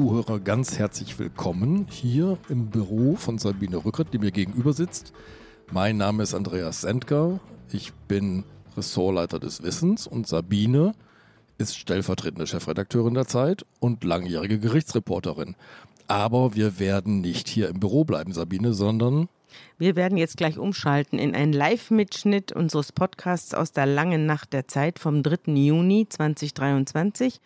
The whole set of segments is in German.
Zuhörer, ganz herzlich willkommen hier im Büro von Sabine Rückert, die mir gegenüber sitzt. Mein Name ist Andreas Sendker. Ich bin Ressortleiter des Wissens und Sabine ist stellvertretende Chefredakteurin der Zeit und langjährige Gerichtsreporterin. Aber wir werden nicht hier im Büro bleiben, Sabine, sondern wir werden jetzt gleich umschalten in einen Live-Mitschnitt unseres Podcasts aus der langen Nacht der Zeit vom 3. Juni 2023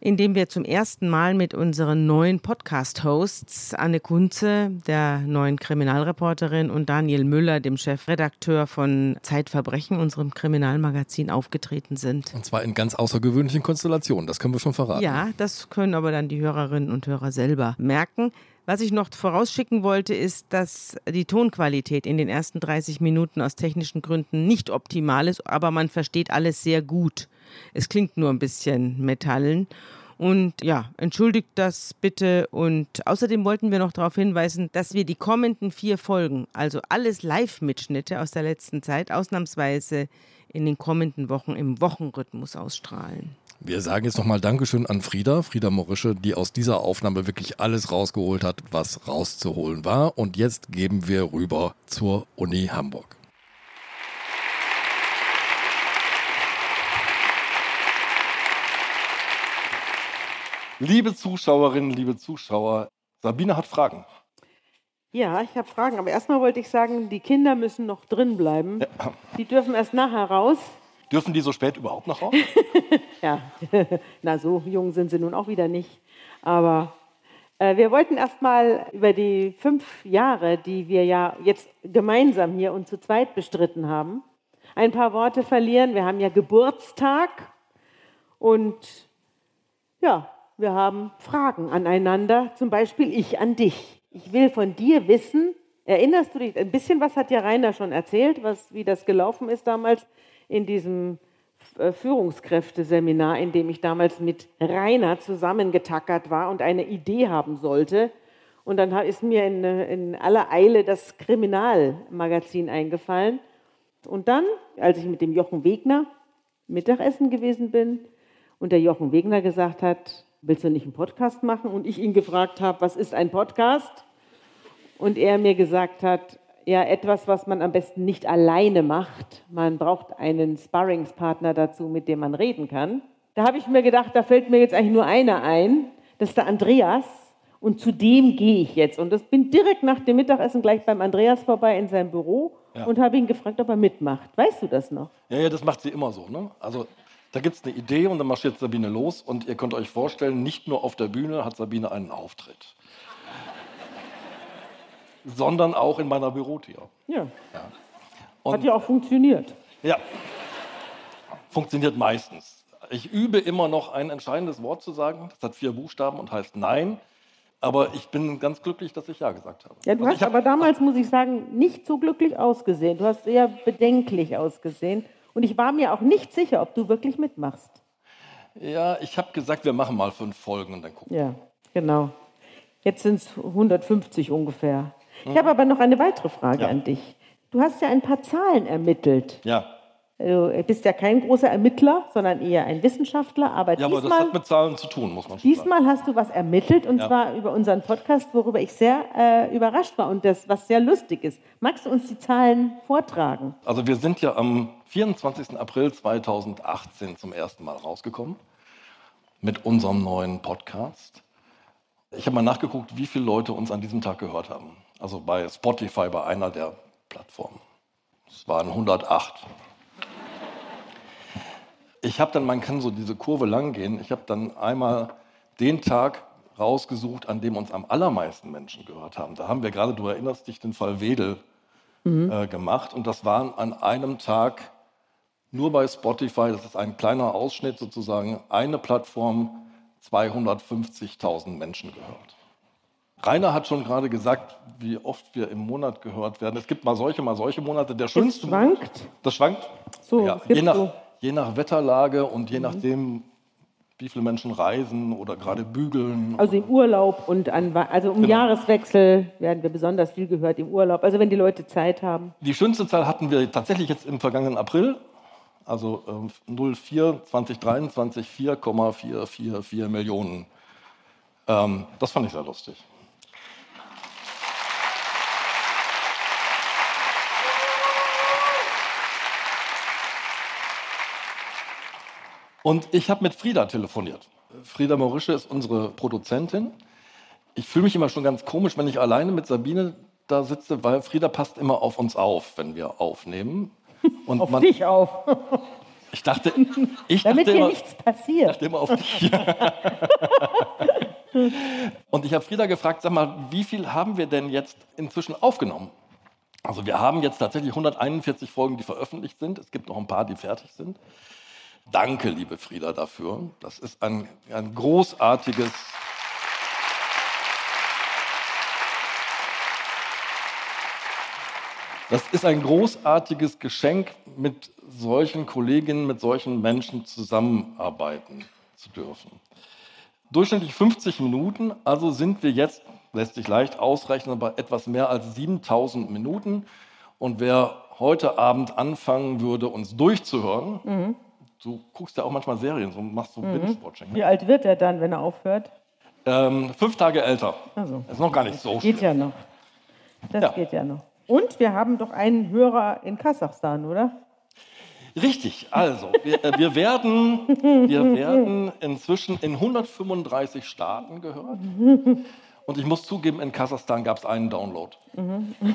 in dem wir zum ersten Mal mit unseren neuen Podcast-Hosts Anne Kunze, der neuen Kriminalreporterin, und Daniel Müller, dem Chefredakteur von Zeitverbrechen, unserem Kriminalmagazin, aufgetreten sind. Und zwar in ganz außergewöhnlichen Konstellationen, das können wir schon verraten. Ja, das können aber dann die Hörerinnen und Hörer selber merken. Was ich noch vorausschicken wollte, ist, dass die Tonqualität in den ersten 30 Minuten aus technischen Gründen nicht optimal ist, aber man versteht alles sehr gut. Es klingt nur ein bisschen metallen. Und ja, entschuldigt das bitte. Und außerdem wollten wir noch darauf hinweisen, dass wir die kommenden vier Folgen, also alles Live-Mitschnitte aus der letzten Zeit, ausnahmsweise in den kommenden Wochen im Wochenrhythmus ausstrahlen. Wir sagen jetzt nochmal Dankeschön an Frieda, Frieda Morische, die aus dieser Aufnahme wirklich alles rausgeholt hat, was rauszuholen war. Und jetzt geben wir rüber zur Uni Hamburg. Liebe Zuschauerinnen, liebe Zuschauer, Sabine hat Fragen. Ja, ich habe Fragen, aber erstmal wollte ich sagen, die Kinder müssen noch drin bleiben. Ja. Die dürfen erst nachher raus. Dürfen die so spät überhaupt noch raus? ja, na so jung sind sie nun auch wieder nicht. Aber äh, wir wollten erstmal über die fünf Jahre, die wir ja jetzt gemeinsam hier und zu zweit bestritten haben, ein paar Worte verlieren. Wir haben ja Geburtstag und ja, wir haben Fragen aneinander, zum Beispiel ich an dich. Ich will von dir wissen, erinnerst du dich, ein bisschen was hat ja Rainer schon erzählt, was, wie das gelaufen ist damals in diesem äh, Führungskräfteseminar, in dem ich damals mit Rainer zusammengetackert war und eine Idee haben sollte. Und dann ist mir in, in aller Eile das Kriminalmagazin eingefallen. Und dann, als ich mit dem Jochen Wegner Mittagessen gewesen bin und der Jochen Wegner gesagt hat, willst du nicht einen Podcast machen? Und ich ihn gefragt habe, was ist ein Podcast? Und er mir gesagt hat, ja, etwas, was man am besten nicht alleine macht. Man braucht einen Sparringspartner dazu, mit dem man reden kann. Da habe ich mir gedacht, da fällt mir jetzt eigentlich nur einer ein, das ist der Andreas. Und zu dem gehe ich jetzt. Und das bin direkt nach dem Mittagessen gleich beim Andreas vorbei in seinem Büro ja. und habe ihn gefragt, ob er mitmacht. Weißt du das noch? Ja, ja, das macht sie immer so. Ne? Also da gibt es eine Idee und dann marschiert Sabine los und ihr könnt euch vorstellen, nicht nur auf der Bühne hat Sabine einen Auftritt, sondern auch in meiner Bürotür. Ja. ja. hat ja auch funktioniert. Ja, funktioniert meistens. Ich übe immer noch ein entscheidendes Wort zu sagen. Das hat vier Buchstaben und heißt Nein. Aber ich bin ganz glücklich, dass ich Ja gesagt habe. Ja, du also hast aber damals, muss ich sagen, nicht so glücklich ausgesehen. Du hast sehr bedenklich ausgesehen. Und ich war mir auch nicht sicher, ob du wirklich mitmachst. Ja, ich habe gesagt, wir machen mal fünf Folgen und dann gucken. Ja, genau. Jetzt sind es 150 ungefähr. Ich mhm. habe aber noch eine weitere Frage ja. an dich. Du hast ja ein paar Zahlen ermittelt. Ja. Du bist ja kein großer Ermittler, sondern eher ein Wissenschaftler. Aber ja, diesmal, aber das hat mit Zahlen zu tun, muss man schon Diesmal sagen. hast du was ermittelt und ja. zwar über unseren Podcast, worüber ich sehr äh, überrascht war und das, was sehr lustig ist. Magst du uns die Zahlen vortragen? Also wir sind ja am 24. April 2018 zum ersten Mal rausgekommen mit unserem neuen Podcast. Ich habe mal nachgeguckt, wie viele Leute uns an diesem Tag gehört haben. Also bei Spotify, bei einer der Plattformen. Es waren 108 ich habe dann, man kann so diese Kurve lang gehen, ich habe dann einmal den Tag rausgesucht, an dem uns am allermeisten Menschen gehört haben. Da haben wir gerade, du erinnerst dich, den Fall Wedel mhm. äh, gemacht. Und das waren an einem Tag nur bei Spotify, das ist ein kleiner Ausschnitt sozusagen, eine Plattform, 250.000 Menschen gehört. Rainer hat schon gerade gesagt, wie oft wir im Monat gehört werden. Es gibt mal solche, mal solche Monate. Der schönste. Das schwankt. Das schwankt? So, ja, je nach, so je nach Wetterlage und je mhm. nachdem, wie viele Menschen reisen oder gerade bügeln. Also im Urlaub und an, also um genau. Jahreswechsel werden wir besonders viel gehört im Urlaub. Also wenn die Leute Zeit haben. Die schönste Zahl hatten wir tatsächlich jetzt im vergangenen April, also äh, 04 2023 4,444 Millionen Ähm, das fand ich sehr lustig. Und ich habe mit Frieda telefoniert. Frieda Morische ist unsere Produzentin. Ich fühle mich immer schon ganz komisch, wenn ich alleine mit Sabine da sitze, weil Frieda passt immer auf uns auf, wenn wir aufnehmen. Und auf man, dich auf. Ich dachte, ich Damit dachte dir immer, nichts passiert. Ich dachte immer auf dich. Und ich habe Frieda gefragt, sag mal, wie viel haben wir denn jetzt inzwischen aufgenommen? Also wir haben jetzt tatsächlich 141 Folgen, die veröffentlicht sind. Es gibt noch ein paar, die fertig sind. Danke, liebe Frieda, dafür. Das ist ein, ein großartiges. Das ist ein großartiges Geschenk, mit solchen Kolleginnen, mit solchen Menschen zusammenarbeiten zu dürfen. Durchschnittlich 50 Minuten, also sind wir jetzt, lässt sich leicht ausrechnen, bei etwas mehr als 7000 Minuten. Und wer heute Abend anfangen würde, uns durchzuhören, mhm du guckst ja auch manchmal Serien, so machst so mhm. Binge-Watching. Wie alt wird er dann, wenn er aufhört? Ähm, fünf Tage älter. Also. Ist noch gar nicht so Das geht ja noch. Das ja. geht ja noch. Und wir haben doch einen Hörer in Kasachstan, oder? Richtig, also wir, äh, wir, werden, wir werden inzwischen in 135 Staaten gehört. Und ich muss zugeben, in Kasachstan gab es einen Download. Mhm.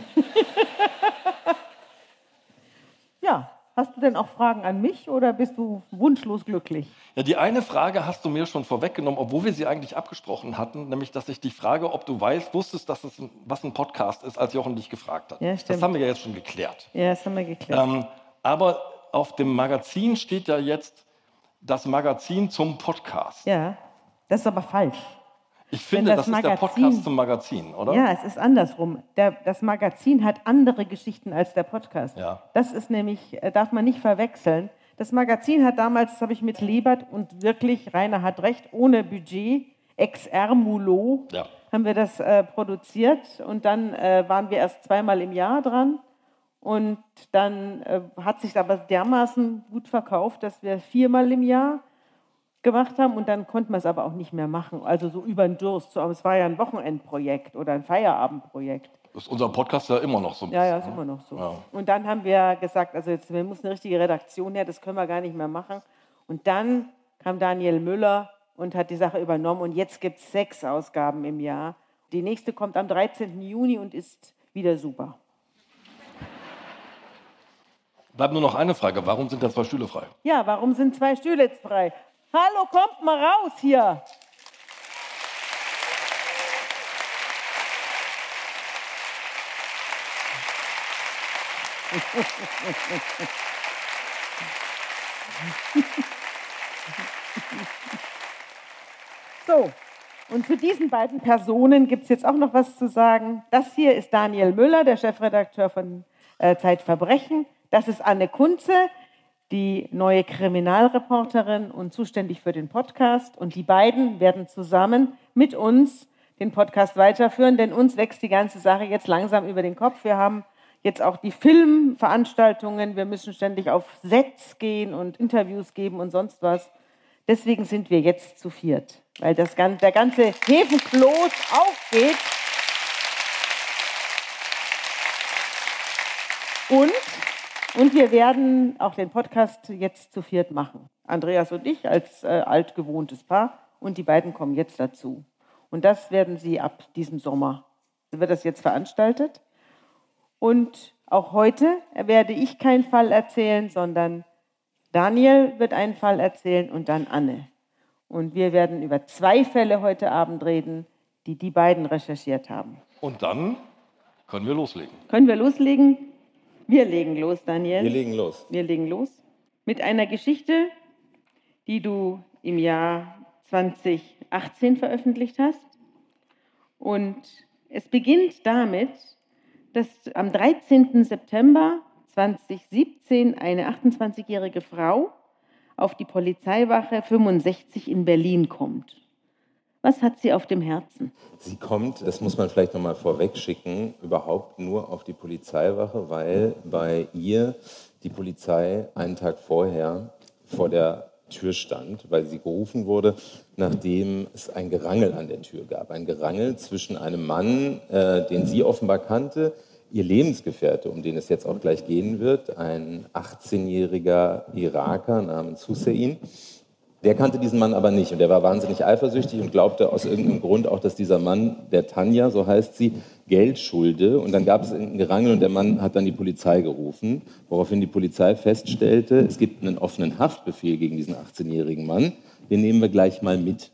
Hast du denn auch Fragen an mich oder bist du wunschlos glücklich? Ja, die eine Frage hast du mir schon vorweggenommen, obwohl wir sie eigentlich abgesprochen hatten, nämlich, dass ich dich frage, ob du weißt, wusstest, dass es was ein Podcast ist, als Jochen dich gefragt hat. Ja, stimmt. Das haben wir ja jetzt schon geklärt. Ja, das haben wir geklärt. Ähm, aber auf dem Magazin steht ja jetzt das Magazin zum Podcast. Ja, das ist aber falsch. Ich finde, das, das ist der Podcast zum Magazin, oder? Ja, es ist andersrum. Der, das Magazin hat andere Geschichten als der Podcast. Ja. Das ist nämlich, äh, darf man nicht verwechseln. Das Magazin hat damals, das habe ich mit Lebert und wirklich, Rainer hat recht, ohne Budget, XR Mulot, ja. haben wir das äh, produziert und dann äh, waren wir erst zweimal im Jahr dran. Und dann äh, hat sich aber dermaßen gut verkauft, dass wir viermal im Jahr gemacht haben und dann konnten wir es aber auch nicht mehr machen. Also so über den Durst. So, es war ja ein Wochenendprojekt oder ein Feierabendprojekt. Das ist unser Podcast ja immer noch so. Ja, ja, ist immer noch so. Ja. Und dann haben wir gesagt, also jetzt wir muss eine richtige Redaktion her, das können wir gar nicht mehr machen. Und dann kam Daniel Müller und hat die Sache übernommen und jetzt gibt es sechs Ausgaben im Jahr. Die nächste kommt am 13. Juni und ist wieder super. Bleibt nur noch eine Frage. Warum sind da zwei Stühle frei? Ja, warum sind zwei Stühle frei? Hallo, kommt mal raus hier. So, und zu diesen beiden Personen gibt es jetzt auch noch was zu sagen. Das hier ist Daniel Müller, der Chefredakteur von äh, Zeitverbrechen. Das ist Anne Kunze, die neue Kriminalreporterin und zuständig für den Podcast. Und die beiden werden zusammen mit uns den Podcast weiterführen, denn uns wächst die ganze Sache jetzt langsam über den Kopf. Wir haben jetzt auch die Filmveranstaltungen, wir müssen ständig auf Sets gehen und Interviews geben und sonst was. Deswegen sind wir jetzt zu viert, weil das, der ganze Hefenkloß aufgeht. Und und wir werden auch den Podcast jetzt zu viert machen. Andreas und ich als äh, altgewohntes Paar und die beiden kommen jetzt dazu. Und das werden sie ab diesem Sommer, wird das jetzt veranstaltet. Und auch heute werde ich keinen Fall erzählen, sondern Daniel wird einen Fall erzählen und dann Anne. Und wir werden über zwei Fälle heute Abend reden, die die beiden recherchiert haben. Und dann können wir loslegen. Können wir loslegen? Wir legen los, Daniel. Wir legen los. Wir legen los mit einer Geschichte, die du im Jahr 2018 veröffentlicht hast. Und es beginnt damit, dass am 13. September 2017 eine 28-jährige Frau auf die Polizeiwache 65 in Berlin kommt. Was hat sie auf dem Herzen? Sie kommt, das muss man vielleicht nochmal vorweg schicken, überhaupt nur auf die Polizeiwache, weil bei ihr die Polizei einen Tag vorher vor der Tür stand, weil sie gerufen wurde, nachdem es ein Gerangel an der Tür gab. Ein Gerangel zwischen einem Mann, äh, den sie offenbar kannte, ihr Lebensgefährte, um den es jetzt auch gleich gehen wird, ein 18-jähriger Iraker namens Hussein, der kannte diesen Mann aber nicht und der war wahnsinnig eifersüchtig und glaubte aus irgendeinem Grund auch, dass dieser Mann, der Tanja, so heißt sie, Geld schulde. Und dann gab es ein Gerangel und der Mann hat dann die Polizei gerufen, woraufhin die Polizei feststellte, es gibt einen offenen Haftbefehl gegen diesen 18-jährigen Mann, den nehmen wir gleich mal mit.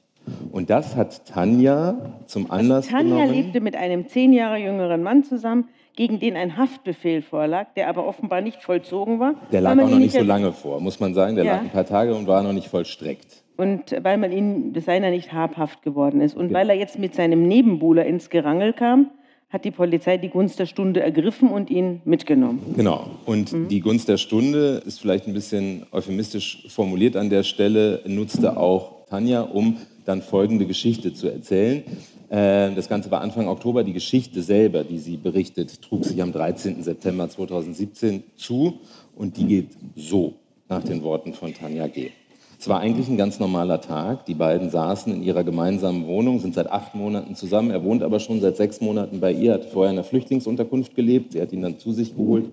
Und das hat Tanja zum also Anlass also Tanja genommen. lebte mit einem zehn Jahre jüngeren Mann zusammen, gegen den ein Haftbefehl vorlag, der aber offenbar nicht vollzogen war. Der lag auch noch nicht so lange vor, muss man sagen. Der ja. lag ein paar Tage und war noch nicht vollstreckt. Und weil man ihm seiner nicht habhaft geworden ist. Und ja. weil er jetzt mit seinem Nebenbuhler ins Gerangel kam, hat die Polizei die Gunst der Stunde ergriffen und ihn mitgenommen. Genau. Und mhm. die Gunst der Stunde ist vielleicht ein bisschen euphemistisch formuliert an der Stelle, nutzte auch Tanja, um dann folgende Geschichte zu erzählen. Äh, das Ganze war Anfang Oktober. Die Geschichte selber, die sie berichtet, trug sich am 13. September 2017 zu und die geht so nach den Worten von Tanja G. Es war eigentlich ein ganz normaler Tag. Die beiden saßen in ihrer gemeinsamen Wohnung, sind seit acht Monaten zusammen. Er wohnt aber schon seit sechs Monaten bei ihr, hat vorher in einer Flüchtlingsunterkunft gelebt. Sie hat ihn dann zu sich geholt.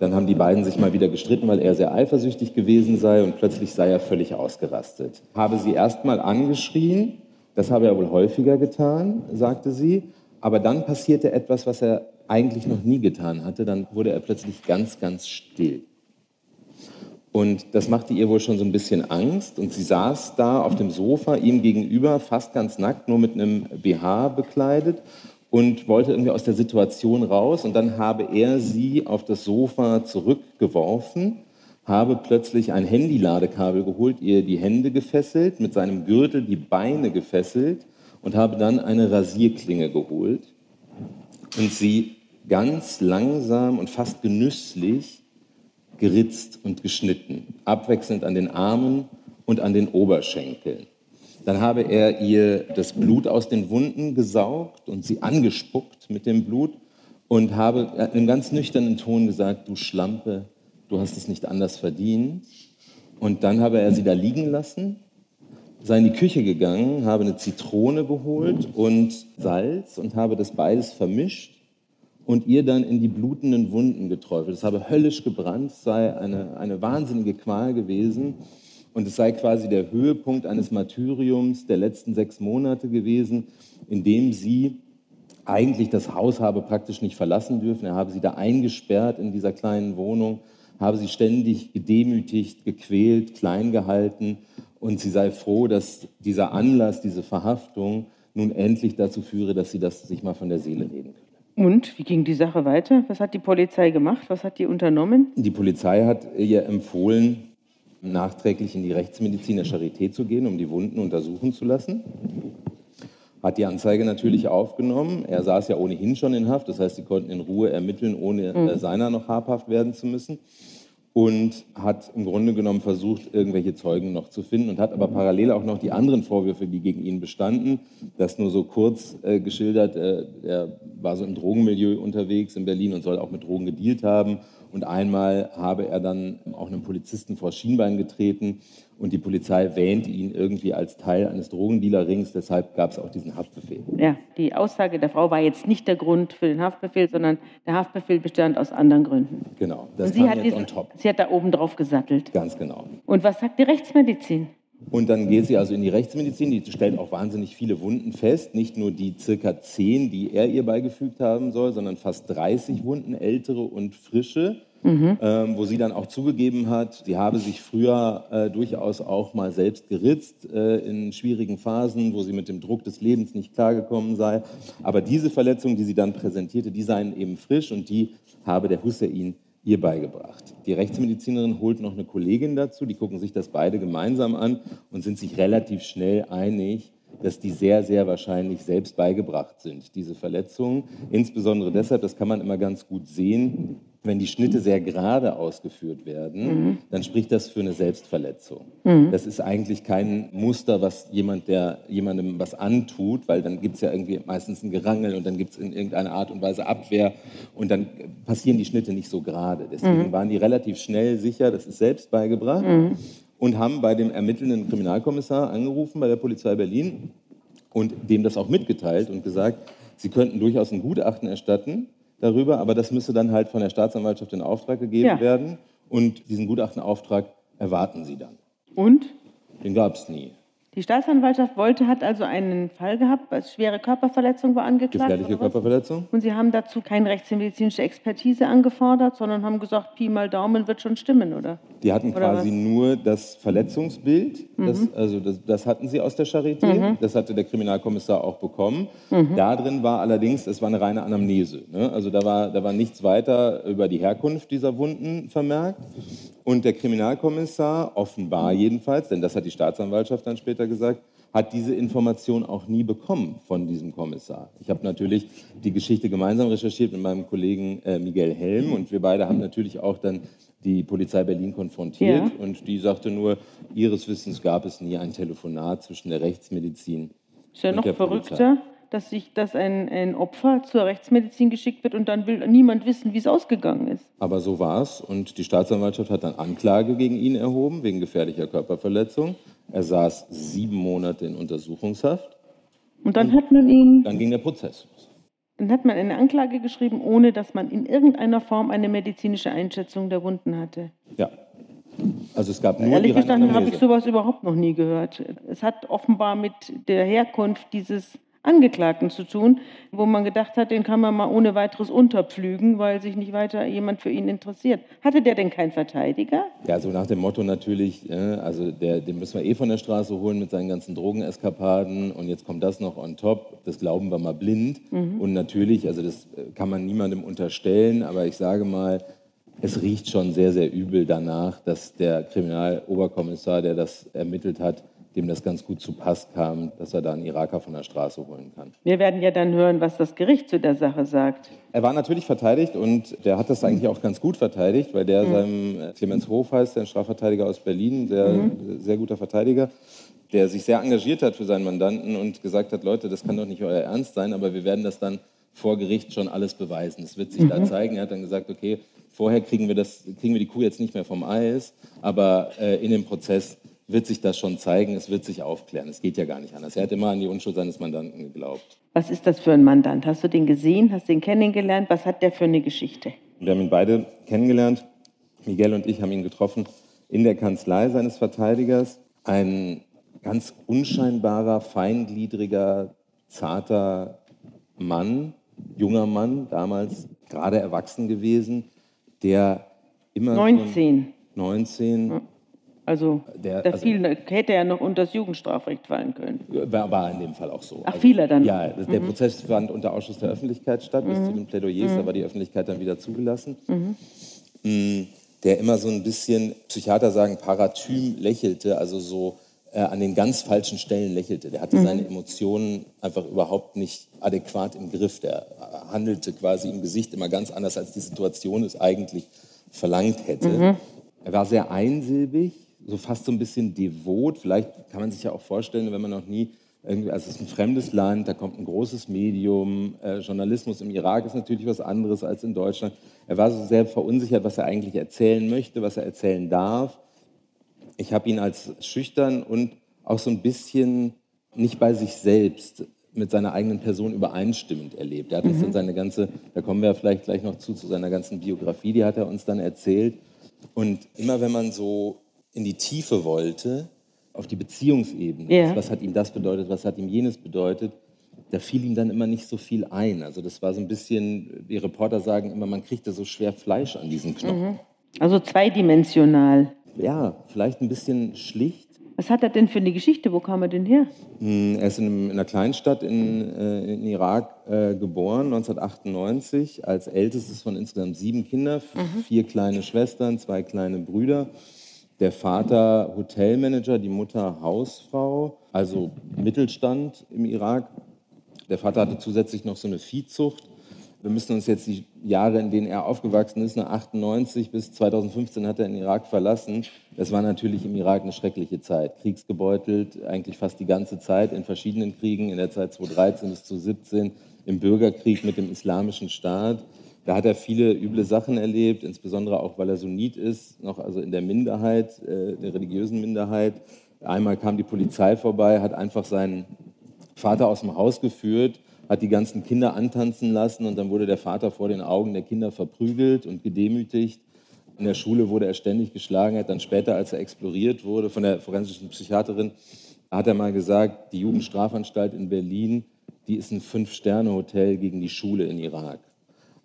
Dann haben die beiden sich mal wieder gestritten, weil er sehr eifersüchtig gewesen sei und plötzlich sei er völlig ausgerastet. Habe sie erst mal angeschrien das habe er wohl häufiger getan, sagte sie. Aber dann passierte etwas, was er eigentlich noch nie getan hatte. Dann wurde er plötzlich ganz, ganz still. Und das machte ihr wohl schon so ein bisschen Angst. Und sie saß da auf dem Sofa ihm gegenüber, fast ganz nackt, nur mit einem BH bekleidet und wollte irgendwie aus der Situation raus. Und dann habe er sie auf das Sofa zurückgeworfen habe plötzlich ein Handyladekabel geholt, ihr die Hände gefesselt, mit seinem Gürtel die Beine gefesselt und habe dann eine Rasierklinge geholt und sie ganz langsam und fast genüsslich geritzt und geschnitten, abwechselnd an den Armen und an den Oberschenkeln. Dann habe er ihr das Blut aus den Wunden gesaugt und sie angespuckt mit dem Blut und habe in einem ganz nüchternen Ton gesagt, du Schlampe, du hast es nicht anders verdient. Und dann habe er sie da liegen lassen, sei in die Küche gegangen, habe eine Zitrone geholt und Salz und habe das beides vermischt und ihr dann in die blutenden Wunden geträufelt. Es habe höllisch gebrannt, es sei eine, eine wahnsinnige Qual gewesen und es sei quasi der Höhepunkt eines Martyriums der letzten sechs Monate gewesen, in dem sie eigentlich das Haus habe praktisch nicht verlassen dürfen. Er habe sie da eingesperrt in dieser kleinen Wohnung habe sie ständig gedemütigt, gequält, klein gehalten und sie sei froh, dass dieser Anlass, diese Verhaftung nun endlich dazu führe, dass sie das sich mal von der Seele reden können. Und wie ging die Sache weiter? Was hat die Polizei gemacht? Was hat die unternommen? Die Polizei hat ihr empfohlen, nachträglich in die Rechtsmedizin der Charité zu gehen, um die Wunden untersuchen zu lassen hat die Anzeige natürlich aufgenommen. Er saß ja ohnehin schon in Haft, das heißt, sie konnten in Ruhe ermitteln, ohne mhm. seiner noch habhaft werden zu müssen. Und hat im Grunde genommen versucht, irgendwelche Zeugen noch zu finden und hat aber parallel auch noch die anderen Vorwürfe, die gegen ihn bestanden. Das nur so kurz äh, geschildert. Äh, er war so im Drogenmilieu unterwegs in Berlin und soll auch mit Drogen gedealt haben. Und einmal habe er dann auch einem Polizisten vor Schienbein getreten und die Polizei wähnt ihn irgendwie als Teil eines Drogendealer-Rings. Deshalb gab es auch diesen Haftbefehl. Ja, die Aussage der Frau war jetzt nicht der Grund für den Haftbefehl, sondern der Haftbefehl bestand aus anderen Gründen. Genau, das und sie hat, diesen, sie hat da oben drauf gesattelt. Ganz genau. Und was sagt die Rechtsmedizin? Und dann geht sie also in die Rechtsmedizin, die stellt auch wahnsinnig viele Wunden fest, nicht nur die circa zehn, die er ihr beigefügt haben soll, sondern fast 30 Wunden, ältere und frische, mhm. ähm, wo sie dann auch zugegeben hat, sie habe sich früher äh, durchaus auch mal selbst geritzt äh, in schwierigen Phasen, wo sie mit dem Druck des Lebens nicht klargekommen sei. Aber diese Verletzungen, die sie dann präsentierte, die seien eben frisch und die habe der Hussein ihr beigebracht. Die Rechtsmedizinerin holt noch eine Kollegin dazu, die gucken sich das beide gemeinsam an und sind sich relativ schnell einig, dass die sehr, sehr wahrscheinlich selbst beigebracht sind, diese Verletzungen. Insbesondere deshalb, das kann man immer ganz gut sehen, wenn die Schnitte sehr gerade ausgeführt werden, mhm. dann spricht das für eine Selbstverletzung. Mhm. Das ist eigentlich kein Muster, was jemand, der jemandem was antut, weil dann gibt es ja irgendwie meistens ein Gerangel und dann gibt es in irgendeiner Art und Weise Abwehr und dann passieren die Schnitte nicht so gerade. Deswegen mhm. waren die relativ schnell sicher, das ist selbst beigebracht. Mhm. und haben bei dem ermittelnden Kriminalkommissar angerufen, bei der Polizei Berlin, und dem das auch mitgeteilt und gesagt, sie könnten durchaus ein Gutachten erstatten darüber, aber das müsse dann halt von der Staatsanwaltschaft in Auftrag gegeben ja. werden. Und diesen Gutachtenauftrag erwarten sie dann. Und? Den gab es nie. Die Staatsanwaltschaft wollte, hat also einen Fall gehabt, als schwere Körperverletzung war angeklagt. Gefährliche Körperverletzung. Und Sie haben dazu keine rechtsmedizinische Expertise angefordert, sondern haben gesagt, Pi mal Daumen wird schon stimmen, oder? Die hatten oder quasi was? nur das Verletzungsbild, mhm. das, also das, das, hatten sie aus der Charité, mhm. das hatte der Kriminalkommissar auch bekommen. Mhm. Da drin war allerdings, es war eine reine Anamnese. Ne? Also da war, da war nichts weiter über die Herkunft dieser Wunden vermerkt. Und der Kriminalkommissar, offenbar jedenfalls, denn das hat die Staatsanwaltschaft dann später gesagt, hat diese Information auch nie bekommen von diesem Kommissar. Ich habe natürlich die Geschichte gemeinsam recherchiert mit meinem Kollegen äh, Miguel Helm und wir beide haben natürlich auch dann die Polizei Berlin konfrontiert ja. und die sagte nur, ihres Wissens gab es nie ein Telefonat zwischen der Rechtsmedizin. Ist ja noch verrückter, dass, sich, dass ein, ein Opfer zur Rechtsmedizin geschickt wird und dann will niemand wissen, wie es ausgegangen ist. Aber so war es und die Staatsanwaltschaft hat dann Anklage gegen ihn erhoben wegen gefährlicher Körperverletzung. Er saß sieben Monate in Untersuchungshaft. Und dann und hat man ihn. Dann ging der Prozess. Dann hat man eine Anklage geschrieben, ohne dass man in irgendeiner Form eine medizinische Einschätzung der Wunden hatte. Ja. Also es gab nur Ehrlich gesagt habe ich sowas überhaupt noch nie gehört. Es hat offenbar mit der Herkunft dieses Angeklagten zu tun, wo man gedacht hat, den kann man mal ohne weiteres unterpflügen, weil sich nicht weiter jemand für ihn interessiert. Hatte der denn keinen Verteidiger? Ja, so nach dem Motto natürlich, äh, also der, den müssen wir eh von der Straße holen mit seinen ganzen Drogeneskapaden und jetzt kommt das noch on top, das glauben wir mal blind. Mhm. Und natürlich, also das äh, kann man niemandem unterstellen, aber ich sage mal, es riecht schon sehr, sehr übel danach, dass der Kriminaloberkommissar, der das ermittelt hat, dem das ganz gut zu Pass kam, dass er da einen Iraker von der Straße holen kann. Wir werden ja dann hören, was das Gericht zu der Sache sagt. Er war natürlich verteidigt und der hat das eigentlich auch ganz gut verteidigt, weil der mhm. seinem äh, Clemens Hof heißt, ein Strafverteidiger aus Berlin, sehr, mhm. sehr guter Verteidiger, der sich sehr engagiert hat für seinen Mandanten und gesagt hat, Leute, das kann doch nicht euer Ernst sein, aber wir werden das dann vor Gericht schon alles beweisen. Es wird sich mhm. da zeigen. Er hat dann gesagt, okay, vorher kriegen wir, das, kriegen wir die Kuh jetzt nicht mehr vom Eis, aber äh, in dem Prozess wird sich das schon zeigen, es wird sich aufklären. Es geht ja gar nicht anders. Er hat immer an die Unschuld seines Mandanten geglaubt. Was ist das für ein Mandant? Hast du den gesehen? Hast du ihn kennengelernt? Was hat der für eine Geschichte? Wir haben ihn beide kennengelernt. Miguel und ich haben ihn getroffen in der Kanzlei seines Verteidigers. Ein ganz unscheinbarer, feingliedriger, zarter Mann, junger Mann, damals gerade erwachsen gewesen, der immer. 19. 19, also, der, das also, hätte ja noch unter das Jugendstrafrecht fallen können. War, war in dem Fall auch so. Ach, also, vieler dann? Ja, das, der mhm. Prozess fand unter Ausschuss der Öffentlichkeit statt, bis mhm. zu den Plädoyers, mhm. da war die Öffentlichkeit dann wieder zugelassen. Mhm. Mm, der immer so ein bisschen, Psychiater sagen, paratym lächelte, also so äh, an den ganz falschen Stellen lächelte. Der hatte mhm. seine Emotionen einfach überhaupt nicht adäquat im Griff. Der handelte quasi im Gesicht immer ganz anders, als die Situation es eigentlich verlangt hätte. Mhm. Er war sehr einsilbig, so fast so ein bisschen devot. Vielleicht kann man sich ja auch vorstellen, wenn man noch nie irgendwie, also es ist ein fremdes Land, da kommt ein großes Medium. Äh, Journalismus im Irak ist natürlich was anderes als in Deutschland. Er war so sehr verunsichert, was er eigentlich erzählen möchte, was er erzählen darf. Ich habe ihn als schüchtern und auch so ein bisschen nicht bei sich selbst mit seiner eigenen Person übereinstimmend erlebt. Er hat uns mhm. dann seine ganze, da kommen wir vielleicht gleich noch zu, zu seiner ganzen Biografie, die hat er uns dann erzählt. Und immer wenn man so in die Tiefe wollte, auf die Beziehungsebene. Yeah. Was hat ihm das bedeutet, was hat ihm jenes bedeutet? Da fiel ihm dann immer nicht so viel ein. Also das war so ein bisschen, die Reporter sagen immer, man kriegt da so schwer Fleisch an diesen Knochen. Mhm. Also zweidimensional. Ja, vielleicht ein bisschen schlicht. Was hat er denn für eine Geschichte? Wo kam er denn her? Hm, er ist in, einer Kleinstadt in, äh, in Irak äh, geboren, 1998, als ältestes von insgesamt sieben Kindern, mhm. vier kleine Schwestern, zwei kleine Brüder der Vater Hotelmanager, die Mutter Hausfrau, also Mittelstand im Irak. Der Vater hatte zusätzlich noch so eine Viehzucht. Wir müssen uns jetzt die Jahre, in denen er aufgewachsen ist, nach 98 bis 2015 hat er den Irak verlassen. Das war natürlich im Irak eine schreckliche Zeit. Kriegsgebeutelt, eigentlich fast die ganze Zeit in verschiedenen Kriegen, in der Zeit 2013 bis 2017, im Bürgerkrieg mit dem Islamischen Staat. Da hat er viele üble Sachen erlebt, insbesondere auch, weil er Sunnit ist, noch also in der Minderheit, äh, der religiösen Minderheit. Einmal kam die Polizei vorbei, hat einfach seinen Vater aus dem Haus geführt, hat die ganzen Kinder antanzen lassen und dann wurde der Vater vor den Augen der Kinder verprügelt und gedemütigt. In der Schule wurde er ständig geschlagen, hat dann später, als er exploriert wurde von der forensischen Psychiaterin, hat er mal gesagt, die Jugendstrafanstalt in Berlin, die ist ein Fünf-Sterne-Hotel gegen die Schule in Irak.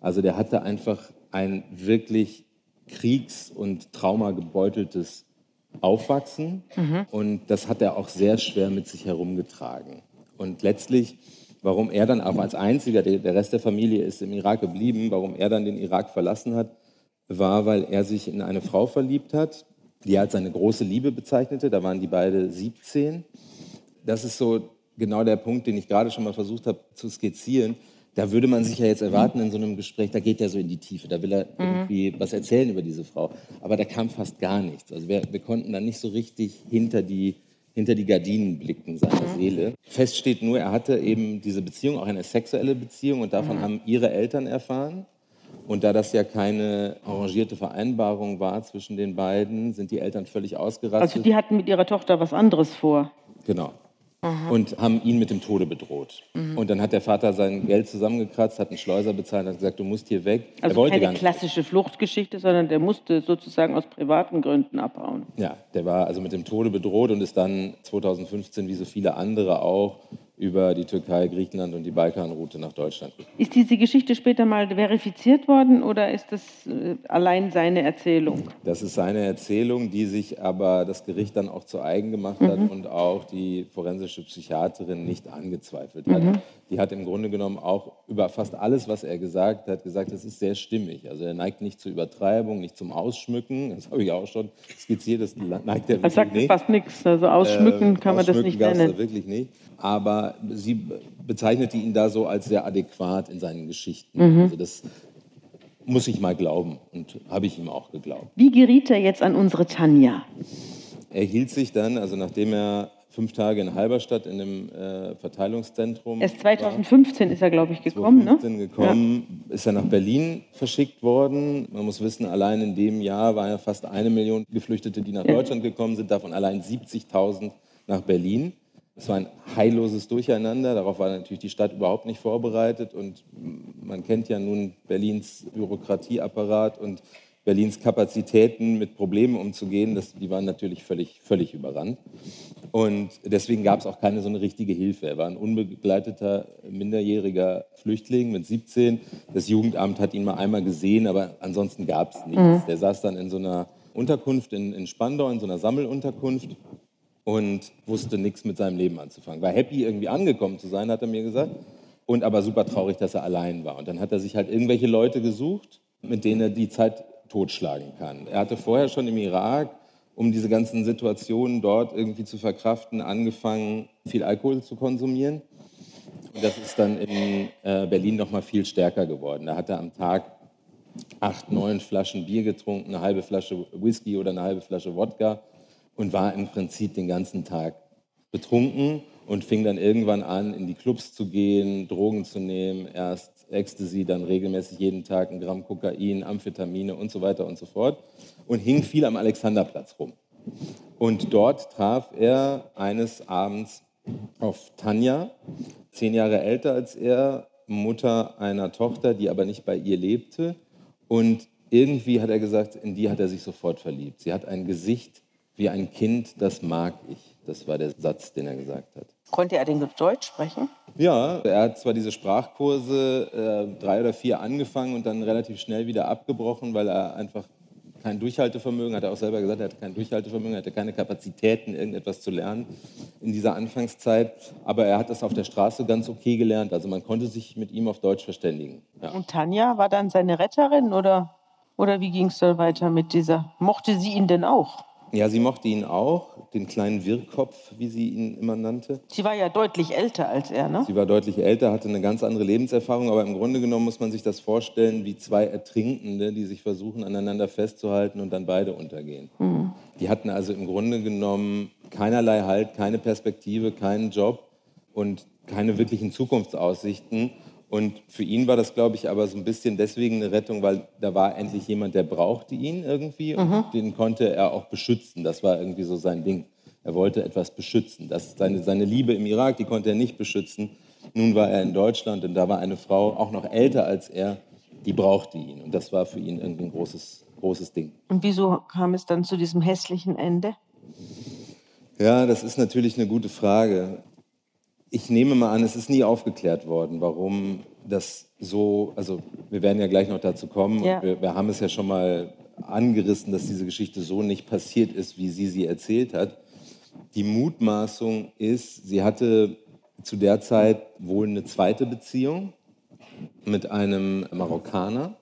Also der hatte einfach ein wirklich kriegs- und traumagebeuteltes Aufwachsen mhm. und das hat er auch sehr schwer mit sich herumgetragen. Und letztlich, warum er dann auch als einziger, der Rest der Familie ist im Irak geblieben, warum er dann den Irak verlassen hat, war, weil er sich in eine Frau verliebt hat, die er als seine große Liebe bezeichnete. Da waren die beide 17. Das ist so genau der Punkt, den ich gerade schon mal versucht habe zu skizzieren da würde man sich ja jetzt erwarten in so einem Gespräch, da geht er so in die Tiefe, da will er mhm. irgendwie was erzählen über diese Frau. Aber da kam fast gar nichts. Also wir, wir konnten da nicht so richtig hinter die, hinter die Gardinen blicken seiner mhm. Seele. Fest steht nur, er hatte eben diese Beziehung, auch eine sexuelle Beziehung und davon mhm. haben ihre Eltern erfahren. Und da das ja keine arrangierte Vereinbarung war zwischen den beiden, sind die Eltern völlig ausgerastet. Also die hatten mit ihrer Tochter was anderes vor. Genau. Aha. und haben ihn mit dem Tode bedroht. Mhm. Und dann hat der Vater sein Geld zusammengekratzt, hat einen Schleuser bezahlt und hat gesagt, du musst hier weg. Also er wollte keine klassische Fluchtgeschichte, sondern der musste sozusagen aus privaten Gründen abhauen. Ja, der war also mit dem Tode bedroht und ist dann 2015, wie so viele andere auch, über die Türkei, Griechenland und die Balkanroute nach Deutschland. Ist diese Geschichte später mal verifiziert worden oder ist das äh, allein seine Erzählung? Das ist seine Erzählung, die sich aber das Gericht dann auch zu eigen gemacht hat mhm. und auch die forensische Psychiaterin nicht angezweifelt hat. Mhm. Die hat im Grunde genommen auch über fast alles, was er gesagt hat, gesagt, das ist sehr stimmig. Also er neigt nicht zur Übertreibung, nicht zum Ausschmücken. Das habe ich auch schon skizziert, das neigt er wirklich Er sagt fast nichts. Also ausschmücken äh, kann man das nicht nennen. Da wirklich nicht aber sie bezeichnete ihn da so als sehr adäquat in seinen Geschichten. Mhm. Also das muss ich mal glauben und habe ich ihm auch geglaubt. Wie geriet er jetzt an unsere Tanja? Er hielt sich dann, also nachdem er fünf Tage in Halberstadt in dem äh, Verteilungszentrum. Erst 2015 war, ist er, glaube ich, gekommen. 2015 ne? gekommen, ja. ist er nach Berlin verschickt worden. Man muss wissen, allein in dem Jahr waren ja fast eine Million Geflüchtete, die nach ja. Deutschland gekommen sind, davon allein 70.000 nach Berlin. Es war ein heilloses Durcheinander. Darauf war natürlich die Stadt überhaupt nicht vorbereitet. Und man kennt ja nun Berlins Bürokratieapparat und Berlins Kapazitäten, mit Problemen umzugehen. Das, die waren natürlich völlig, völlig überrannt. Und deswegen gab es auch keine so eine richtige Hilfe. Er war ein unbegleiteter, minderjähriger Flüchtling mit 17. Das Jugendamt hat ihn mal einmal gesehen, aber ansonsten gab es nichts. Mhm. Der saß dann in so einer Unterkunft in, in Spandau, in so einer Sammelunterkunft und wusste nichts mit seinem Leben anzufangen. War happy, irgendwie angekommen zu sein, hat er mir gesagt. Und aber super traurig, dass er allein war. Und dann hat er sich halt irgendwelche Leute gesucht, mit denen er die Zeit totschlagen kann. Er hatte vorher schon im Irak, um diese ganzen Situationen dort irgendwie zu verkraften, angefangen, viel Alkohol zu konsumieren. Und das ist dann in äh, Berlin noch mal viel stärker geworden. Da hat er am Tag acht, neun Flaschen Bier getrunken, eine halbe Flasche Whisky oder eine halbe Flasche Wodka und war im Prinzip den ganzen Tag betrunken und fing dann irgendwann an, in die Clubs zu gehen, Drogen zu nehmen, erst Ecstasy, dann regelmäßig jeden Tag ein Gramm Kokain, Amphetamine und so weiter und so fort und hing viel am Alexanderplatz rum. Und dort traf er eines Abends auf Tanja, zehn Jahre älter als er, Mutter einer Tochter, die aber nicht bei ihr lebte. Und irgendwie hat er gesagt, in die hat er sich sofort verliebt. Sie hat ein Gesicht, wie ein Kind, das mag ich. Das war der Satz, den er gesagt hat. Konnte er denn Deutsch sprechen? Ja, er hat zwar diese Sprachkurse äh, drei oder vier angefangen und dann relativ schnell wieder abgebrochen, weil er einfach kein Durchhaltevermögen, hat er auch selber gesagt, er hatte kein Durchhaltevermögen, er hatte keine Kapazitäten, irgendetwas zu lernen in dieser Anfangszeit. Aber er hat das auf der Straße ganz okay gelernt. Also man konnte sich mit ihm auf Deutsch verständigen. Ja. Und Tanja war dann seine Retterin oder, oder wie ging es dann weiter mit dieser? Mochte sie ihn denn auch? Ja, sie mochte ihn auch, den kleinen Wirrkopf, wie sie ihn immer nannte. Sie war ja deutlich älter als er, ne? Sie war deutlich älter, hatte eine ganz andere Lebenserfahrung, aber im Grunde genommen muss man sich das vorstellen wie zwei Ertrinkende, die sich versuchen, aneinander festzuhalten und dann beide untergehen. Mhm. Die hatten also im Grunde genommen keinerlei Halt, keine Perspektive, keinen Job und keine wirklichen Zukunftsaussichten. Und für ihn war das, glaube ich, aber so ein bisschen deswegen eine Rettung, weil da war endlich jemand, der brauchte ihn irgendwie und mhm. den konnte er auch beschützen. Das war irgendwie so sein Ding. Er wollte etwas beschützen. Das, seine, seine Liebe im Irak, die konnte er nicht beschützen. Nun war er in Deutschland und da war eine Frau, auch noch älter als er, die brauchte ihn. Und das war für ihn irgendwie ein großes, großes Ding. Und wieso kam es dann zu diesem hässlichen Ende? Ja, das ist natürlich eine gute Frage. Ich nehme mal an, es ist nie aufgeklärt worden, warum das so, also wir werden ja gleich noch dazu kommen. Ja. Wir, wir, haben es ja schon mal angerissen, dass diese Geschichte so nicht passiert ist, wie sie sie erzählt hat. Die Mutmaßung ist, sie hatte zu der Zeit wohl eine zweite Beziehung mit einem Marokkaner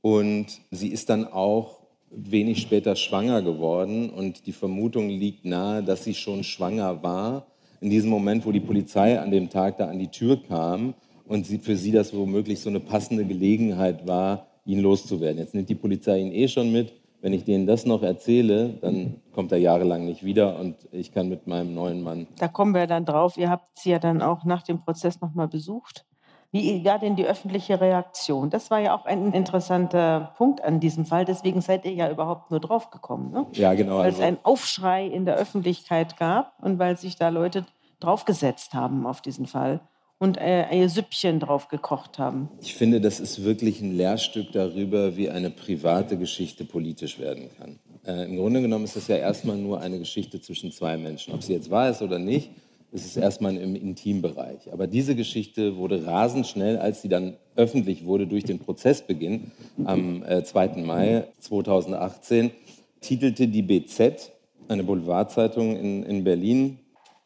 und sie ist dann auch wenig später schwanger geworden und die Vermutung liegt nahe, dass sie schon schwanger war in diesem Moment, wo die Polizei an dem Tag da an die Tür kam und sie, für sie das womöglich so eine passende Gelegenheit war, ihn loszuwerden. Jetzt nimmt die Polizei ihn eh schon mit. Wenn ich denen das noch erzähle, dann kommt er jahrelang nicht wieder und ich kann mit meinem neuen Mann. Da kommen wir dann drauf. Ihr habt sie ja dann auch nach dem Prozess nochmal besucht. Wie war denn die öffentliche Reaktion? Das war ja auch ein interessanter Punkt an diesem Fall. Deswegen seid ihr ja überhaupt nur draufgekommen. Ne? Ja, genau. Weil also. es einen Aufschrei in der Öffentlichkeit gab und weil sich da Leute draufgesetzt haben auf diesen Fall und äh, ihr Süppchen drauf gekocht haben. Ich finde, das ist wirklich ein Lehrstück darüber, wie eine private Geschichte politisch werden kann. Äh, Im Grunde genommen ist das ja erstmal nur eine Geschichte zwischen zwei Menschen. Ob sie jetzt wahr ist oder nicht, ist es erstmal im Intimbereich. Aber diese Geschichte wurde rasend schnell, als sie dann öffentlich wurde durch den Prozessbeginn am äh, 2. Mai 2018, titelte die BZ, eine Boulevardzeitung in, in Berlin,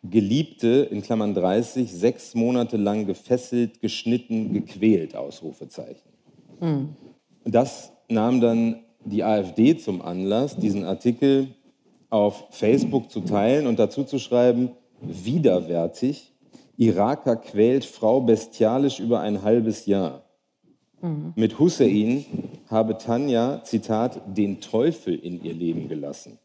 Geliebte, in Klammern 30, sechs Monate lang gefesselt, geschnitten, gequält, Ausrufezeichen. Mhm. Das nahm dann die AfD zum Anlass, diesen Artikel auf Facebook zu teilen und dazu zu schreiben, widerwärtig. Iraker quält Frau bestialisch über ein halbes Jahr. Mhm. Mit Hussein habe Tanja, Zitat, den Teufel in ihr Leben gelassen.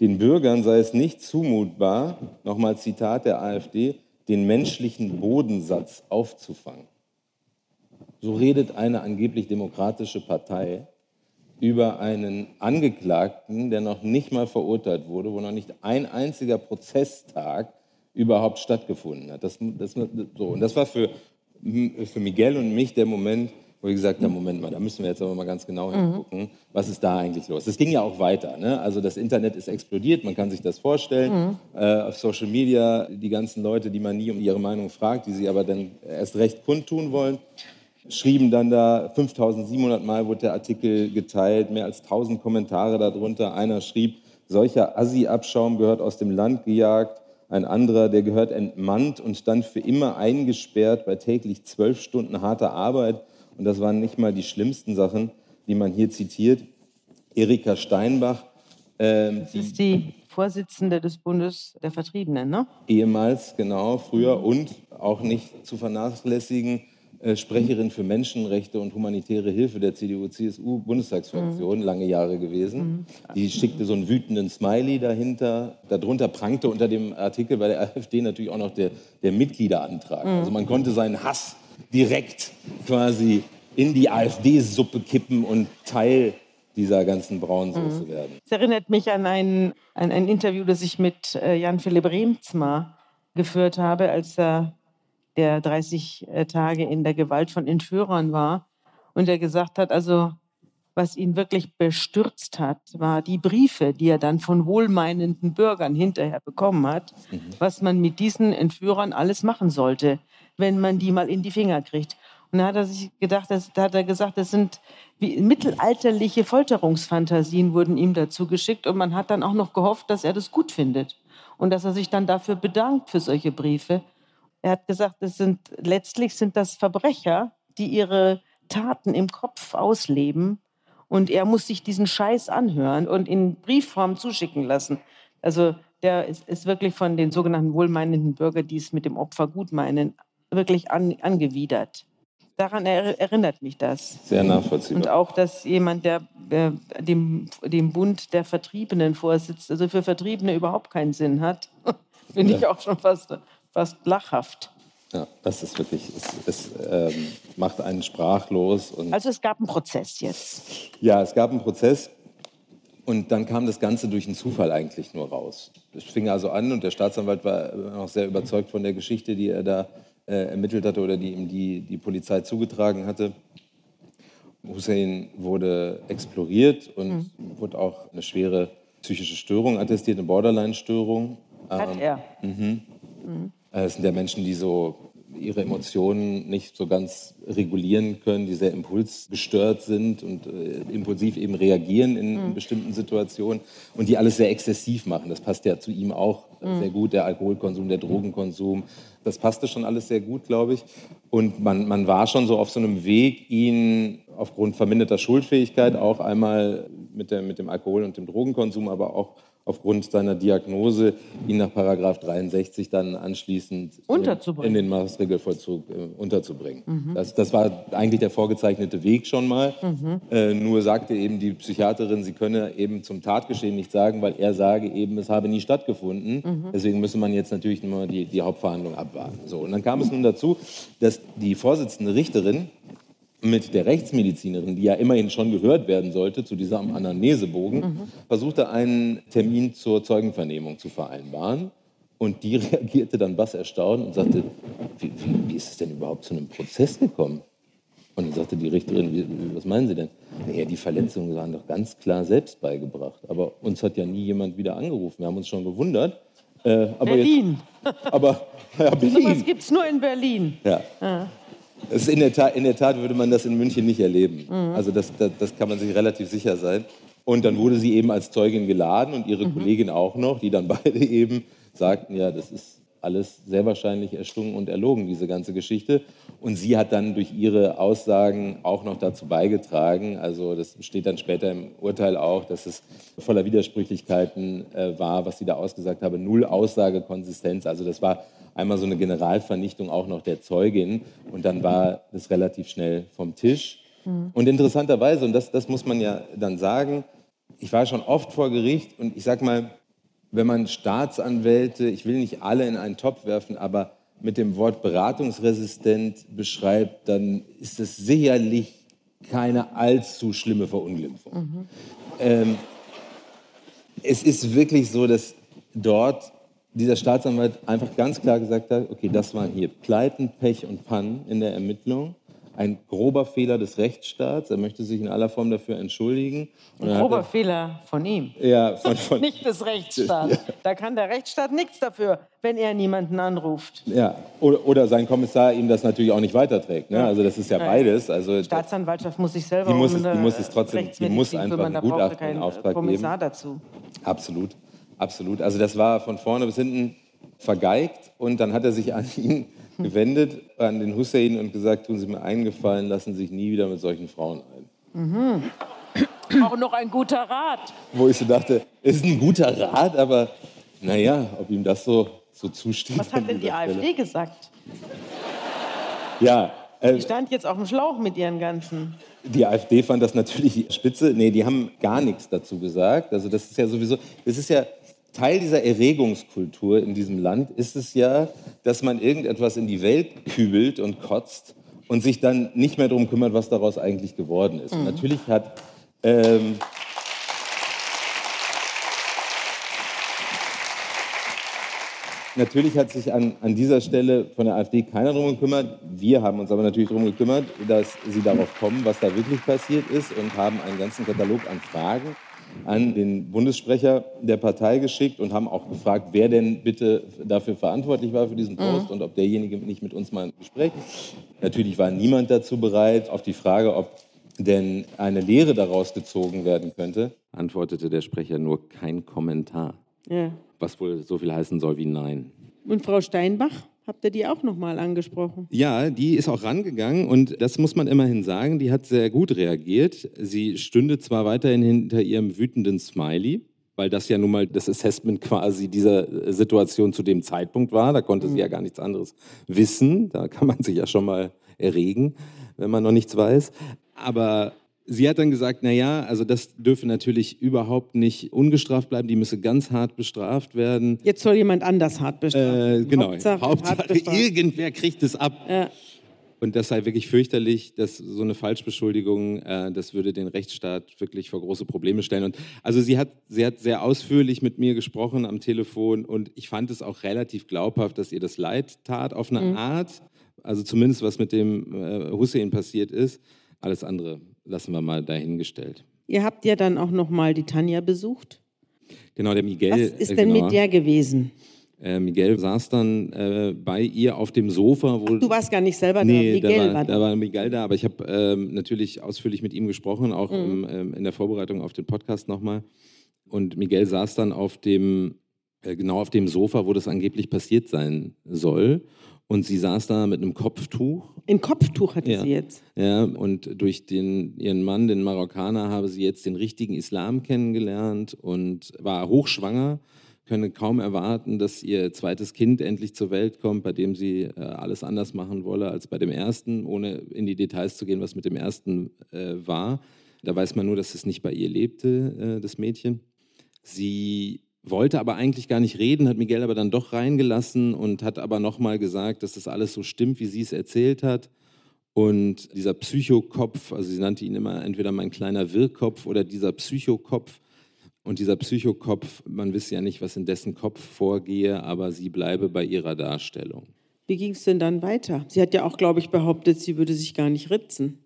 Den Bürgern sei es nicht zumutbar, nochmal Zitat der AfD, den menschlichen Bodensatz aufzufangen. So redet eine angeblich demokratische Partei über einen Angeklagten, der noch nicht mal verurteilt wurde, wo noch nicht ein einziger Prozesstag überhaupt stattgefunden hat. Das, das, so. Und das war für, für Miguel und mich der Moment, wo ich gesagt habe, Moment mal, da müssen wir jetzt aber mal ganz genau hingucken, mhm. was ist da eigentlich los. Das ging ja auch weiter. Ne? Also das Internet ist explodiert, man kann sich das vorstellen. Mhm. Äh, auf Social Media die ganzen Leute, die man nie um ihre Meinung fragt, die sie aber dann erst recht kundtun wollen schrieben dann da, 5700 Mal wurde der Artikel geteilt, mehr als 1000 Kommentare darunter. Einer schrieb, solcher Assi-Abschaum gehört aus dem Land gejagt. Ein anderer, der gehört entmannt und dann für immer eingesperrt bei täglich zwölf Stunden harter Arbeit. Und das waren nicht mal die schlimmsten Sachen, die man hier zitiert. Erika Steinbach. Ähm, das ist die Vorsitzende des Bundes der Vertriebenen, ne? Ehemals, genau, früher. Und auch nicht zu vernachlässigen, Sprecherin für Menschenrechte und humanitäre Hilfe der CDU-CSU-Bundestagsfraktion, mhm. lange Jahre gewesen. Mhm. Die schickte so einen wütenden Smiley dahinter. Darunter prangte unter dem Artikel bei der AfD natürlich auch noch der, der Mitgliederantrag. Mhm. Also man konnte seinen Hass direkt quasi in die AfD-Suppe kippen und Teil dieser ganzen Braunsoße mhm. werden. Es erinnert mich an ein, an ein Interview, das ich mit äh, Jan-Philipp Remzma geführt habe, als er der 30 äh, Tage in der Gewalt von Entführern war und er gesagt hat, also was ihn wirklich bestürzt hat, war die Briefe, die er dann von wohlmeinenden Bürgern hinterher bekommen hat, mhm. was man mit diesen Entführern alles machen sollte, wenn man die mal in die Finger kriegt. Und da hat er sich gedacht, das, da hat er gesagt, das sind wie mittelalterliche Folterungsfantasien wurden ihm dazu geschickt und man hat dann auch noch gehofft, dass er das gut findet und dass er sich dann dafür bedankt für solche Briefe. Er hat gesagt, es sind letztlich sind das Verbrecher, die ihre Taten im Kopf ausleben und er muss sich diesen Scheiß anhören und in Briefform zuschicken lassen. Also der ist, ist wirklich von den sogenannten wohlmeinenden Bürgern, die es mit dem Opfer gut meinen, wirklich an, angewidert. Daran er, erinnert mich das. Sehr nachvollziehbar. Und auch, dass jemand, der äh, dem, dem Bund der Vertriebenen vorsitzt, also für Vertriebene überhaupt keinen Sinn hat, finde ja. ich auch schon fast fast lachhaft. Ja, das ist wirklich, es, es ähm, macht einen sprachlos. also es gab einen Prozess jetzt. Ja, es gab einen Prozess und dann kam das Ganze durch einen Zufall eigentlich nur raus. Es fing also an und der Staatsanwalt war noch sehr überzeugt von der Geschichte, die er da äh, ermittelt hatte oder die ihm die, die Polizei zugetragen hatte. Hussein wurde exploriert und mhm. wurde auch eine schwere psychische Störung attestiert, eine Borderline-Störung. Hat ähm, er. Mhm. Mhm. Es sind ja Menschen, die so ihre Emotionen nicht so ganz regulieren können, die sehr impulsgestört sind und äh, impulsiv eben reagieren in, mhm. bestimmten Situationen und die alles sehr exzessiv machen. Das passt ja zu ihm auch mhm. sehr gut, der Alkoholkonsum, der Drogenkonsum. Das passte schon alles sehr gut, glaube ich. Und man, man war schon so auf so einem Weg, ihn aufgrund verminderter Schuldfähigkeit auch einmal mit, der, mit dem Alkohol- und dem Drogenkonsum, aber auch aufgrund seiner Diagnose ihn nach Paragraph 63 dann anschließend in den Maßregelvollzug äh, unterzubringen. Mhm. Das, das, war eigentlich der vorgezeichnete Weg schon mal. Mhm. Äh, nur sagte eben die Psychiaterin, sie könne eben zum Tatgeschehen nicht sagen, weil er sage eben, es habe nie stattgefunden. Mhm. Deswegen müsse man jetzt natürlich nur die, die Hauptverhandlung abwarten. So, und dann kam es nun dazu, dass die Vorsitzende Richterin mit der Rechtsmedizinerin, die ja immerhin schon gehört werden sollte, zu diesem Anamnesebogen, mhm. versuchte einen Termin zur Zeugenvernehmung zu vereinbaren. Und die reagierte dann bass erstaunt und sagte, wie, wie, wie, ist es denn überhaupt zu einem Prozess gekommen? Und dann sagte die Richterin, wie, was meinen Sie denn? Naja, die Verletzungen waren doch ganz klar selbst beigebracht. Aber uns hat ja nie jemand wieder angerufen. Wir haben uns schon gewundert. Äh, Berlin. Jetzt, aber ja, Berlin. Das gibt es nur in Berlin. Ja. ja. Das in, der Tat, in der Tat würde man das in München nicht erleben. Mhm. Also das, das, das, kann man sich relativ sicher sein. Und dann wurde sie eben als Zeugin geladen und ihre mhm. Kollegin auch noch, die dann beide eben sagten, ja, das ist alles sehr wahrscheinlich erstungen und erlogen, diese ganze Geschichte. Und sie hat dann durch ihre Aussagen auch noch dazu beigetragen, also das steht dann später im Urteil auch, dass es voller Widersprüchlichkeiten äh, war, was sie da ausgesagt habe, null Aussagekonsistenz. Also das war einmal so eine Generalvernichtung auch noch der Zeugin und dann war das relativ schnell vom Tisch. Mhm. Und interessanterweise, und das, das muss man ja dann sagen, ich war schon oft vor Gericht und ich sag mal, wenn man Staatsanwälte, ich will nicht alle in einen Topf werfen, aber mit dem Wort beratungsresistent beschreibt, dann ist es sicherlich keine allzu schlimme Verunglimpfung. Mhm. Ähm, es ist wirklich so, dass dort dieser Staatsanwalt einfach ganz klar gesagt hat, okay, das waren hier Pleiten, Pech und Pannen in der Ermittlung. Ein grober Fehler des Rechtsstaats. Er möchte sich in aller Form dafür entschuldigen. Ein grober er, Fehler von ihm. Ja, von, von Nicht des Rechtsstaats. Ja. Da kann der Rechtsstaat nichts dafür, wenn er niemanden anruft. Ja, oder, oder sein Kommissar ihm das natürlich auch nicht weiterträgt. Ne? Also das ist ja beides. Also Staatsanwaltschaft muss sich selber die muss, es, die muss es trotzdem, die muss einfach einen Gutachten in Auftrag Kommissar geben. dazu. Absolut. Absolut. Also das war von vorne bis hinten vergeigt und dann hat er sich an ihn gewendet, an den Hussein und gesagt, tun Sie mir eingefallen, lassen Sie sich nie wieder mit solchen Frauen ein. Mhm. Auch noch ein guter Rat. Wo ich so dachte, es ist ein guter Rat, aber naja, ob ihm das so, so zusteht. Was hat denn die AfD Stelle. gesagt? Ja. Äh, die stand jetzt auf dem Schlauch mit ihren ganzen. Die AfD fand das natürlich spitze. Nee, die haben gar nichts dazu gesagt. Also das ist ja sowieso, das ist ja Teil dieser Erregungskultur in diesem Land ist es ja, dass man irgendetwas in die Welt kübelt und kotzt und sich dann nicht mehr darum kümmert, was daraus eigentlich geworden ist. Mhm. Natürlich hat ähm, Natürlich hat sich an, an dieser Stelle von der AfD keiner darum gekümmert. Wir haben uns aber natürlich darum gekümmert, dass sie darauf kommen, was da wirklich passiert ist und haben einen ganzen Katalog an Fragen an den Bundessprecher der Partei geschickt und haben auch gefragt, wer denn bitte dafür verantwortlich war für diesen Post mhm. und ob derjenige nicht mit uns mal ein Gespräch. Natürlich war niemand dazu bereit. Auf die Frage, ob denn eine Lehre daraus gezogen werden könnte, antwortete der Sprecher nur kein Kommentar. Ja. Was wohl so viel heißen soll wie Nein. Und Frau Steinbach? Habt ihr die auch nochmal angesprochen? Ja, die ist auch rangegangen und das muss man immerhin sagen, die hat sehr gut reagiert. Sie stünde zwar weiterhin hinter ihrem wütenden Smiley, weil das ja nun mal das Assessment quasi dieser Situation zu dem Zeitpunkt war. Da konnte mhm. sie ja gar nichts anderes wissen. Da kann man sich ja schon mal erregen, wenn man noch nichts weiß. Aber Sie hat dann gesagt, naja, also das dürfe natürlich überhaupt nicht ungestraft bleiben, die müsse ganz hart bestraft werden. Jetzt soll jemand anders hart bestraft werden. Äh, genau, Hauptsache, Hauptsache irgendwer kriegt es ab. Ja. Und das sei wirklich fürchterlich, dass so eine Falschbeschuldigung, äh, das würde den Rechtsstaat wirklich vor große Probleme stellen. Und also sie hat, sie hat sehr ausführlich mit mir gesprochen am Telefon und ich fand es auch relativ glaubhaft, dass ihr das leid tat auf eine mhm. Art. Also zumindest was mit dem äh, Hussein passiert ist. Alles andere lassen wir mal dahingestellt. Ihr habt ja dann auch noch mal die Tanja besucht. Genau, der Miguel. Was ist denn genau. mit der gewesen? Äh, Miguel saß dann äh, bei ihr auf dem Sofa. Wo, Ach, du warst gar nicht selber nee, da, Miguel da war, war da. Da war Miguel da, aber ich habe ähm, natürlich ausführlich mit ihm gesprochen, auch mhm. im, ähm, in der Vorbereitung auf den Podcast nochmal. Und Miguel saß dann auf dem, äh, genau auf dem Sofa, wo das angeblich passiert sein soll. Und sie saß da mit einem Kopftuch. Ein Kopftuch hatte ja. sie jetzt. Ja, und durch den, ihren Mann, den Marokkaner, habe sie jetzt den richtigen Islam kennengelernt und war hochschwanger, könne kaum erwarten, dass ihr zweites Kind endlich zur Welt kommt, bei dem sie äh, alles anders machen wolle als bei dem ersten, ohne in die Details zu gehen, was mit dem ersten äh, war. Da weiß man nur, dass es nicht bei ihr lebte, äh, das Mädchen. Sie wollte aber eigentlich gar nicht reden, hat Miguel aber dann doch reingelassen und hat aber nochmal gesagt, dass das alles so stimmt, wie sie es erzählt hat. Und dieser Psychokopf, also sie nannte ihn immer entweder mein kleiner Wirrkopf oder dieser Psychokopf. Und dieser Psychokopf, man wisse ja nicht, was in dessen Kopf vorgehe, aber sie bleibe bei ihrer Darstellung. Wie ging es denn dann weiter? Sie hat ja auch, glaube ich, behauptet, sie würde sich gar nicht ritzen.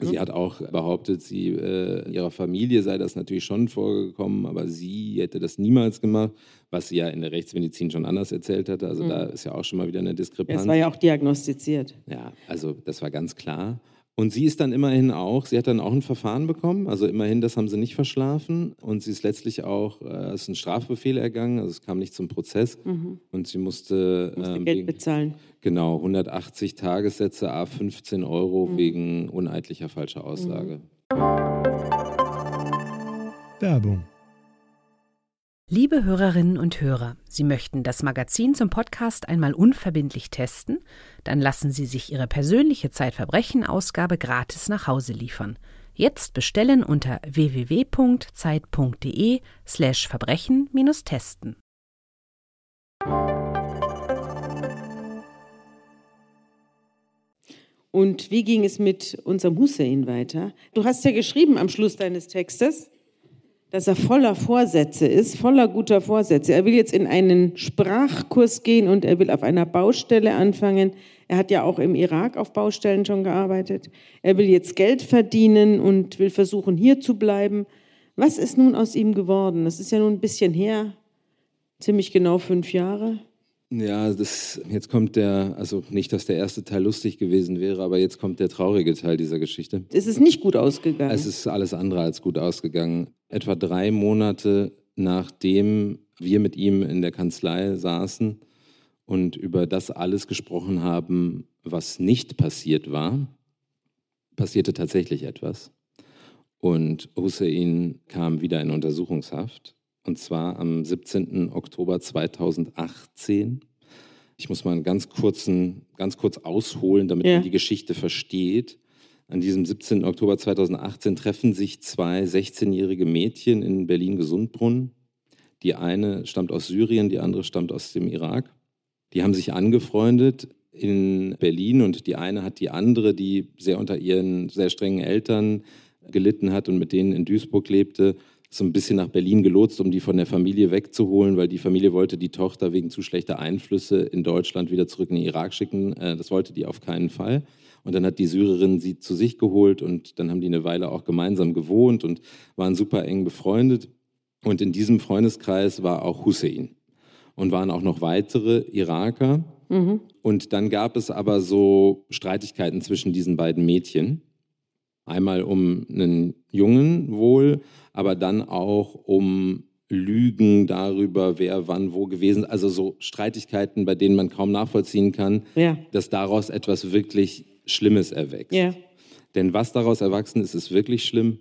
Sie hat auch behauptet, sie, äh, ihrer Familie sei das natürlich schon vorgekommen, aber sie hätte das niemals gemacht, was sie ja in der Rechtsmedizin schon anders erzählt hatte. Also mhm. da ist ja auch schon mal wieder eine Diskrepanz. Es war ja auch diagnostiziert. Ja, also das war ganz klar. Und sie ist dann immerhin auch, sie hat dann auch ein Verfahren bekommen, also immerhin, das haben sie nicht verschlafen. Und sie ist letztlich auch, äh, es ist ein Strafbefehl ergangen, also es kam nicht zum Prozess. Mhm. Und sie musste, musste ähm, Geld bezahlen. Genau, 180 Tagessätze, a 15 Euro mhm. wegen uneidlicher falscher Aussage. Mhm. Werbung Liebe Hörerinnen und Hörer, Sie möchten das Magazin zum Podcast einmal unverbindlich testen? Dann lassen Sie sich Ihre persönliche Zeitverbrechen-Ausgabe gratis nach Hause liefern. Jetzt bestellen unter www.zeit.de/slash Verbrechen-testen. Und wie ging es mit unserem Hussein weiter? Du hast ja geschrieben am Schluss deines Textes, dass er voller Vorsätze ist, voller guter Vorsätze. Er will jetzt in einen Sprachkurs gehen und er will auf einer Baustelle anfangen. Er hat ja auch im Irak auf Baustellen schon gearbeitet. Er will jetzt Geld verdienen und will versuchen, hier zu bleiben. Was ist nun aus ihm geworden? Das ist ja nun ein bisschen her, ziemlich genau fünf Jahre. Ja, das, jetzt kommt der, also nicht, dass der erste Teil lustig gewesen wäre, aber jetzt kommt der traurige Teil dieser Geschichte. Es ist nicht gut ausgegangen. Es ist alles andere als gut ausgegangen. Etwa drei Monate nachdem wir mit ihm in der Kanzlei saßen und über das alles gesprochen haben, was nicht passiert war, passierte tatsächlich etwas. Und Hussein kam wieder in Untersuchungshaft und zwar am 17. Oktober 2018. Ich muss mal einen ganz kurzen, ganz kurz ausholen, damit ja. man die Geschichte versteht. An diesem 17. Oktober 2018 treffen sich zwei 16-jährige Mädchen in Berlin-Gesundbrunnen. Die eine stammt aus Syrien, die andere stammt aus dem Irak. Die haben sich angefreundet in Berlin und die eine hat die andere, die sehr unter ihren sehr strengen Eltern gelitten hat und mit denen in Duisburg lebte, so ein bisschen nach Berlin gelotst, um die von der Familie wegzuholen, weil die Familie wollte die Tochter wegen zu schlechter Einflüsse in Deutschland wieder zurück in den Irak schicken. Äh, das wollte die auf keinen Fall. Und dann hat die Syrerin sie zu sich geholt und dann haben die eine Weile auch gemeinsam gewohnt und waren super eng befreundet. Und in diesem Freundeskreis war auch Hussein und waren auch noch weitere Iraker. Mhm. Und dann gab es aber so Streitigkeiten zwischen diesen beiden Mädchen. Einmal um einen Jungen wohl, aber dann auch um Lügen darüber, wer wann wo gewesen ist. Also so Streitigkeiten, bei denen man kaum nachvollziehen kann, ja. dass daraus etwas wirklich Schlimmes erwächst. Ja. Denn was daraus erwachsen ist, ist wirklich schlimm.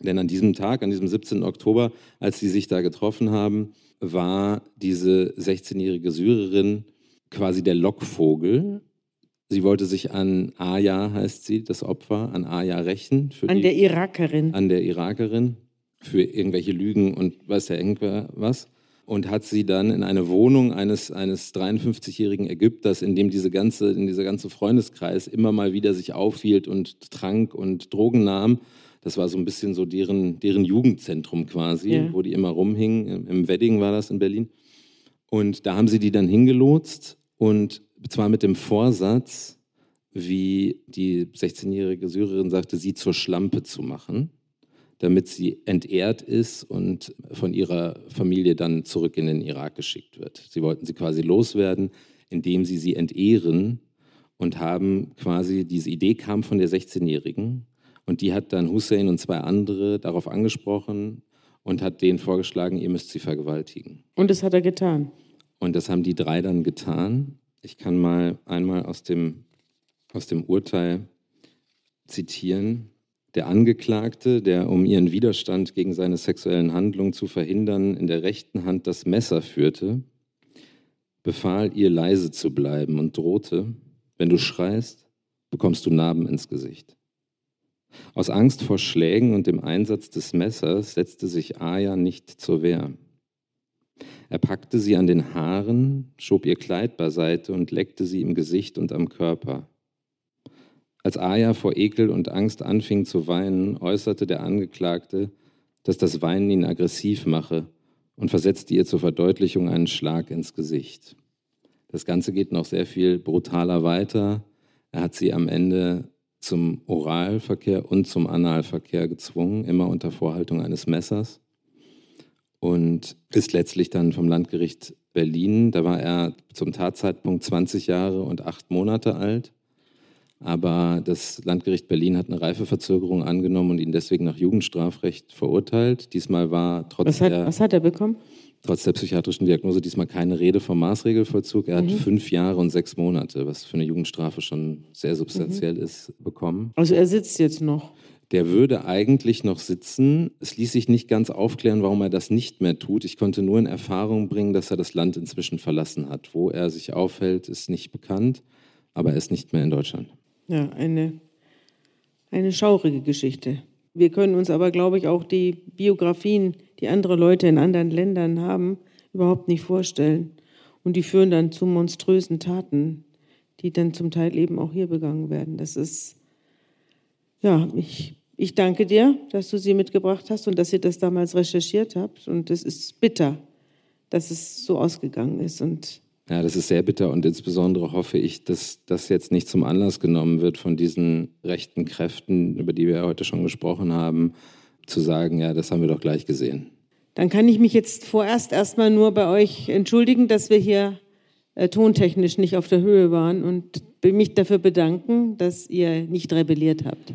Denn an diesem Tag, an diesem 17. Oktober, als sie sich da getroffen haben, war diese 16-jährige Syrerin quasi der Lockvogel Sie wollte sich an Aya, heißt sie, das Opfer, an Aya rächen. an die, der Irakerin. An der Irakerin für irgendwelche Lügen und weiß ja irgendwer was. Und hat sie dann in eine Wohnung eines, eines 53-jährigen Ägypters, in dem diese ganze, in dieser ganze Freundeskreis immer mal wieder sich aufhielt und trank und Drogen nahm. Das war so ein bisschen so deren, deren Jugendzentrum quasi, ja. wo die immer rumhingen. Im Wedding war das in Berlin. Und da haben sie die dann hingelotst und zwar mit dem Vorsatz, wie die 16-jährige Syrerin sagte, sie zur Schlampe zu machen, damit sie entehrt ist und von ihrer Familie dann zurück in den Irak geschickt wird. Sie wollten sie quasi loswerden, indem sie sie entehren und haben quasi, diese Idee kam von der 16-Jährigen und die hat dann Hussein und zwei andere darauf angesprochen und hat denen vorgeschlagen, ihr müsst sie vergewaltigen. Und das hat er getan. Und das haben die drei dann getan. Ich kann mal einmal aus dem, aus dem Urteil zitieren. Der Angeklagte, der um ihren Widerstand gegen seine sexuellen Handlungen zu verhindern in der rechten Hand das Messer führte, befahl ihr leise zu bleiben und drohte, wenn du schreist, bekommst du Narben ins Gesicht. Aus Angst vor Schlägen und dem Einsatz des Messers setzte sich Aya nicht zur Wehr. Er packte sie an den Haaren, schob ihr Kleid beiseite und leckte sie im Gesicht und am Körper. Als Aya vor Ekel und Angst anfing zu weinen, äußerte der Angeklagte, dass das Weinen ihn aggressiv mache und versetzte ihr zur Verdeutlichung einen Schlag ins Gesicht. Das Ganze geht noch sehr viel brutaler weiter. Er hat sie am Ende zum Oralverkehr und zum Analverkehr gezwungen, immer unter Vorhaltung eines Messers und ist letztlich dann vom Landgericht Berlin, da war er zum Tatzeitpunkt 20 Jahre und acht Monate alt. Aber das Landgericht Berlin hat eine Reifeverzögerung angenommen und ihn deswegen nach Jugendstrafrecht verurteilt. Diesmal war trotz was hat, der, was hat er bekommen? Trotz der psychiatrischen Diagnose diesmal keine Rede vom Maßregelvollzug. Er mhm. hat fünf Jahre und sechs Monate, was für eine Jugendstrafe schon sehr substanziell mhm. ist, bekommen. Also er sitzt jetzt noch der würde eigentlich noch sitzen. Es ließ sich nicht ganz aufklären, warum er das nicht mehr tut. Ich konnte nur in Erfahrung bringen, dass er das Land inzwischen verlassen hat. Wo er sich aufhält, ist nicht bekannt, aber er ist nicht mehr in Deutschland. Ja, eine, eine schaurige Geschichte. Wir können uns aber, glaube ich, auch die Biografien, die andere Leute in anderen Ländern haben, überhaupt nicht vorstellen. Und die führen dann zu monströsen Taten, die dann zum Teil eben auch hier begangen werden. Das ist, ja, ich ich danke dir, dass du sie mitgebracht hast und dass ihr das damals recherchiert habt. Und es ist bitter, dass es so ausgegangen ist. Und ja, das ist sehr bitter und insbesondere hoffe ich, dass das jetzt nicht zum Anlass genommen wird von diesen rechten Kräften, über die wir heute schon gesprochen haben, zu sagen, ja, das haben wir doch gleich gesehen. Dann kann ich mich jetzt vorerst erstmal nur bei euch entschuldigen, dass wir hier äh, tontechnisch nicht auf der Höhe waren und mich dafür bedanken, dass ihr nicht rebelliert habt.